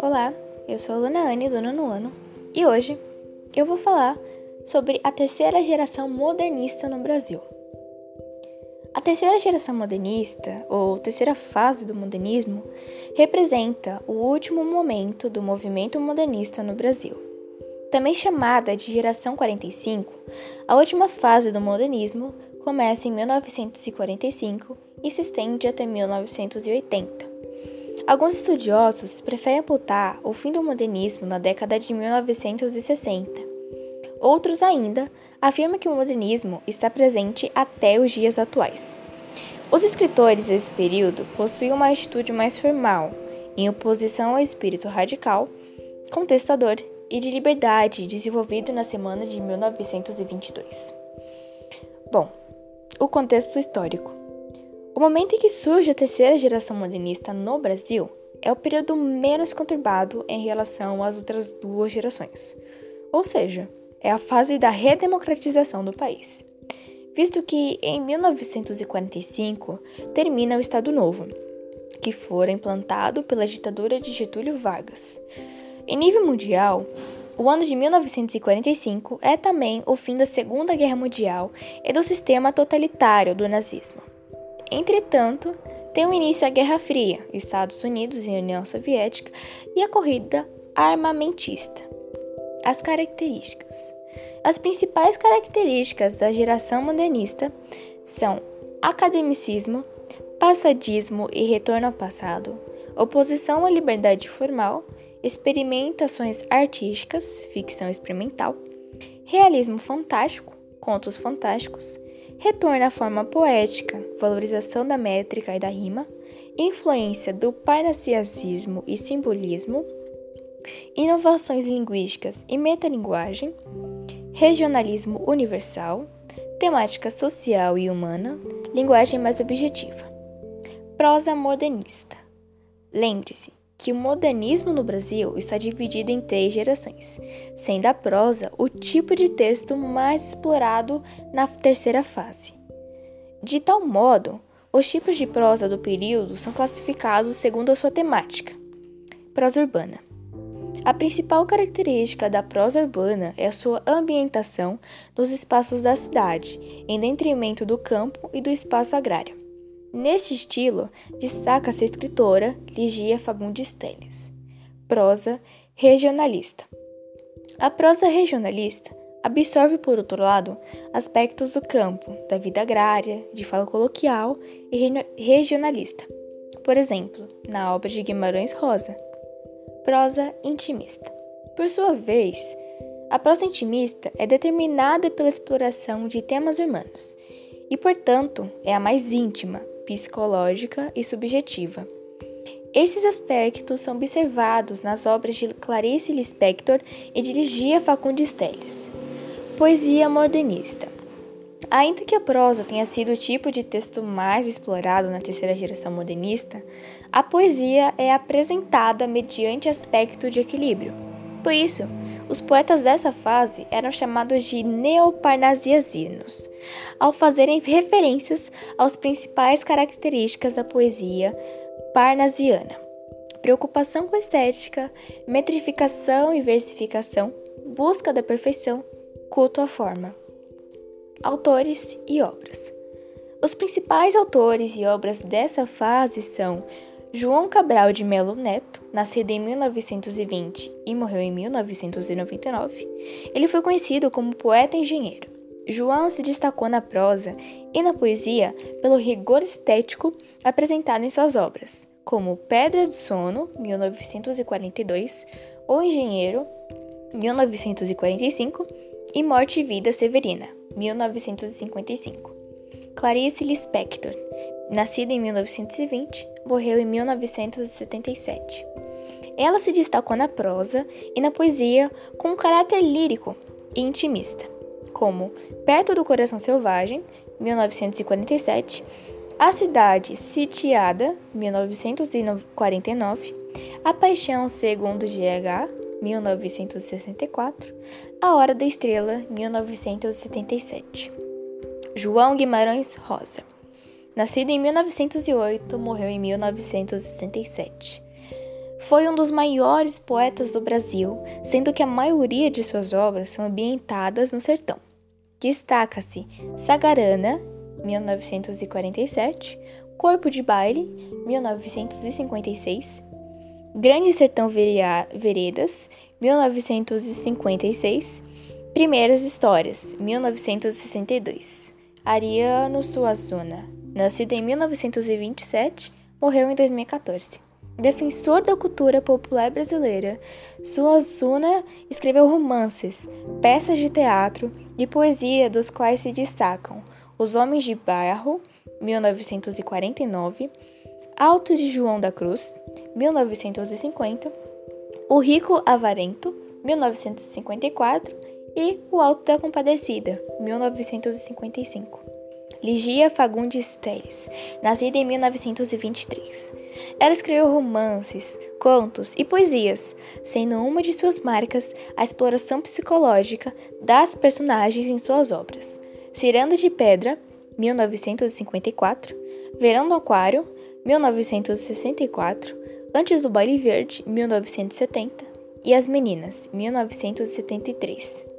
Olá, eu sou a Luna Anne do nono ano e hoje eu vou falar sobre a terceira geração modernista no Brasil. A terceira geração modernista, ou terceira fase do modernismo, representa o último momento do movimento modernista no Brasil. Também chamada de geração 45, a última fase do modernismo começa em 1945 e se estende até 1980. Alguns estudiosos preferem apontar o fim do modernismo na década de 1960. Outros ainda afirmam que o modernismo está presente até os dias atuais. Os escritores desse período possuíam uma atitude mais formal, em oposição ao espírito radical, contestador e de liberdade desenvolvido na semana de 1922. Bom, o contexto histórico. O momento em que surge a terceira geração modernista no Brasil é o período menos conturbado em relação às outras duas gerações, ou seja, é a fase da redemocratização do país, visto que em 1945 termina o Estado Novo, que fora implantado pela ditadura de Getúlio Vargas. Em nível mundial, o ano de 1945 é também o fim da Segunda Guerra Mundial e do sistema totalitário do nazismo. Entretanto, tem o início a Guerra Fria, Estados Unidos e União Soviética, e a corrida armamentista. As características. As principais características da geração modernista são academicismo, passadismo e retorno ao passado, oposição à liberdade formal, experimentações artísticas, ficção experimental, realismo fantástico, contos fantásticos, retorno à forma poética, valorização da métrica e da rima, influência do parnasiasismo e simbolismo, inovações linguísticas e metalinguagem, regionalismo universal, temática social e humana, linguagem mais objetiva. Prosa modernista. Lembre-se que o modernismo no Brasil está dividido em três gerações, sendo a prosa o tipo de texto mais explorado na terceira fase. De tal modo, os tipos de prosa do período são classificados segundo a sua temática. Prosa urbana. A principal característica da prosa urbana é a sua ambientação nos espaços da cidade, em detrimento do campo e do espaço agrário. Neste estilo, destaca-se a escritora Ligia Fagundes Telles. Prosa regionalista. A prosa regionalista absorve, por outro lado, aspectos do campo, da vida agrária, de fala coloquial e regionalista. Por exemplo, na obra de Guimarães Rosa. Prosa intimista. Por sua vez, a prosa intimista é determinada pela exploração de temas humanos e, portanto, é a mais íntima, psicológica e subjetiva. Esses aspectos são observados nas obras de Clarice Lispector e de Ligia Fagundes Telles. Poesia modernista. Ainda que a prosa tenha sido o tipo de texto mais explorado na terceira geração modernista, a poesia é apresentada mediante aspecto de equilíbrio. Por isso, os poetas dessa fase eram chamados de neoparnasianos, ao fazerem referências às principais características da poesia parnasiana: preocupação com estética, metrificação e versificação, busca da perfeição, culto à forma. Autores e obras. Os principais autores e obras dessa fase são João Cabral de Melo Neto, nascido em 1920 e morreu em 1999, ele foi conhecido como poeta engenheiro. João se destacou na prosa e na poesia pelo rigor estético apresentado em suas obras, como Pedra do Sono, 1942, O Engenheiro, 1945 e Morte e Vida Severina, 1955. Clarice Lispector, nascida em 1920, morreu em 1977. Ela se destacou na prosa e na poesia com um caráter lírico e intimista, como Perto do Coração Selvagem, 1947, A Cidade Sitiada, 1949, A Paixão Segundo GH, 1964, A Hora da Estrela, 1977. João Guimarães Rosa Nascido em 1908, morreu em 1967. Foi um dos maiores poetas do Brasil, sendo que a maioria de suas obras são ambientadas no sertão. Destaca-se Sagarana, 1947, Corpo de Baile, 1956, Grande Sertão Veredas, 1956, Primeiras Histórias, 1962. Ariano Suassuna, nascido em 1927, morreu em 2014. Defensor da cultura popular brasileira, Suassuna escreveu romances, peças de teatro e poesia dos quais se destacam Os Homens de Barro, 1949, Alto de João da Cruz, 1950, O Rico Avarento, 1954 e O Alto da Compadecida, 1955. Ligia Fagundes Teles, nascida em 1923. Ela escreveu romances, contos e poesias, sendo uma de suas marcas a exploração psicológica das personagens em suas obras. Ciranda de Pedra, 1954, Verão no Aquário, 1964, Antes do Baile Verde, 1970 e As Meninas, 1973.